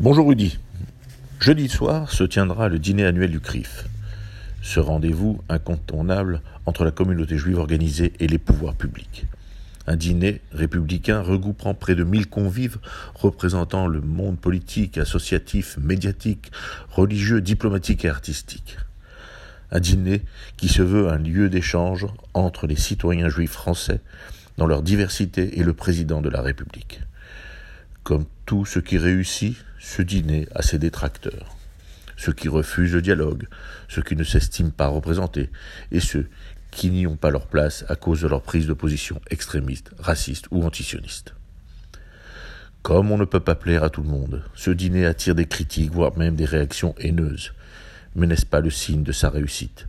Bonjour Rudy. Jeudi soir se tiendra le dîner annuel du CRIF. Ce rendez-vous incontournable entre la communauté juive organisée et les pouvoirs publics. Un dîner républicain regroupant près de 1000 convives représentant le monde politique, associatif, médiatique, religieux, diplomatique et artistique. Un dîner qui se veut un lieu d'échange entre les citoyens juifs français dans leur diversité et le président de la République. Comme tout ce qui réussit, ce dîner a ses détracteurs. Ceux qui refusent le dialogue, ceux qui ne s'estiment pas représentés, et ceux qui n'y ont pas leur place à cause de leur prise de position extrémiste, raciste ou antisioniste. Comme on ne peut pas plaire à tout le monde, ce dîner attire des critiques, voire même des réactions haineuses. Mais n'est-ce pas le signe de sa réussite?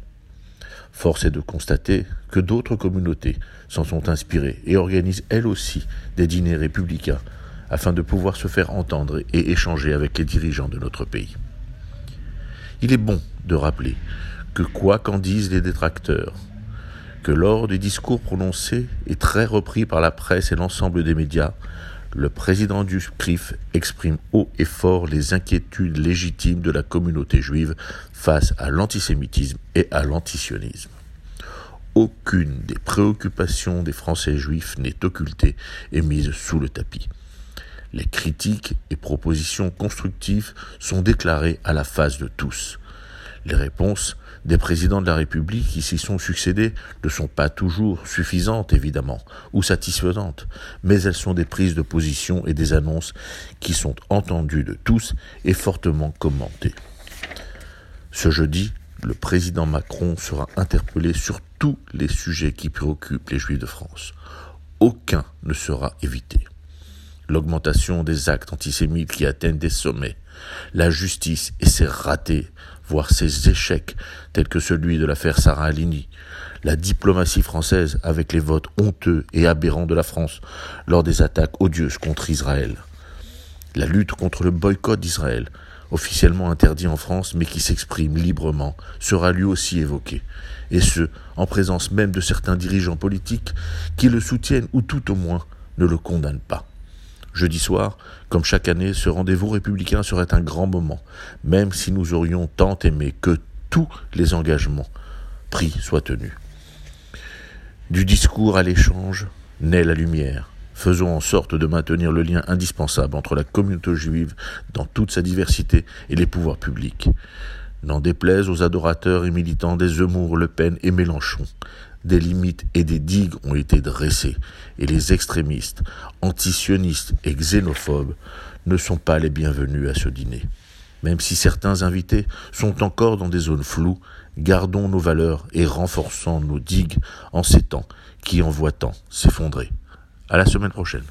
Force est de constater que d'autres communautés s'en sont inspirées et organisent elles aussi des dîners républicains afin de pouvoir se faire entendre et échanger avec les dirigeants de notre pays. Il est bon de rappeler que quoi qu'en disent les détracteurs, que lors des discours prononcés et très repris par la presse et l'ensemble des médias, le président du CRIF exprime haut et fort les inquiétudes légitimes de la communauté juive face à l'antisémitisme et à l'antisionisme. Aucune des préoccupations des Français juifs n'est occultée et mise sous le tapis. Les critiques et propositions constructives sont déclarées à la face de tous. Les réponses des présidents de la République qui s'y sont succédés ne sont pas toujours suffisantes, évidemment, ou satisfaisantes, mais elles sont des prises de position et des annonces qui sont entendues de tous et fortement commentées. Ce jeudi, le président Macron sera interpellé sur tous les sujets qui préoccupent les Juifs de France. Aucun ne sera évité l'augmentation des actes antisémites qui atteignent des sommets, la justice et ses ratés, voire ses échecs, tels que celui de l'affaire Sarah Alini, la diplomatie française avec les votes honteux et aberrants de la France lors des attaques odieuses contre Israël, la lutte contre le boycott d'Israël, officiellement interdit en France mais qui s'exprime librement, sera lui aussi évoqué, et ce, en présence même de certains dirigeants politiques qui le soutiennent ou tout au moins ne le condamnent pas. Jeudi soir, comme chaque année, ce rendez-vous républicain serait un grand moment, même si nous aurions tant aimé que tous les engagements pris soient tenus. Du discours à l'échange naît la lumière. Faisons en sorte de maintenir le lien indispensable entre la communauté juive dans toute sa diversité et les pouvoirs publics. N'en déplaise aux adorateurs et militants des Zemmour, Le Pen et Mélenchon, des limites et des digues ont été dressées, et les extrémistes, antisionistes et xénophobes ne sont pas les bienvenus à ce dîner. Même si certains invités sont encore dans des zones floues, gardons nos valeurs et renforçons nos digues en ces temps qui en voient tant s'effondrer. À la semaine prochaine.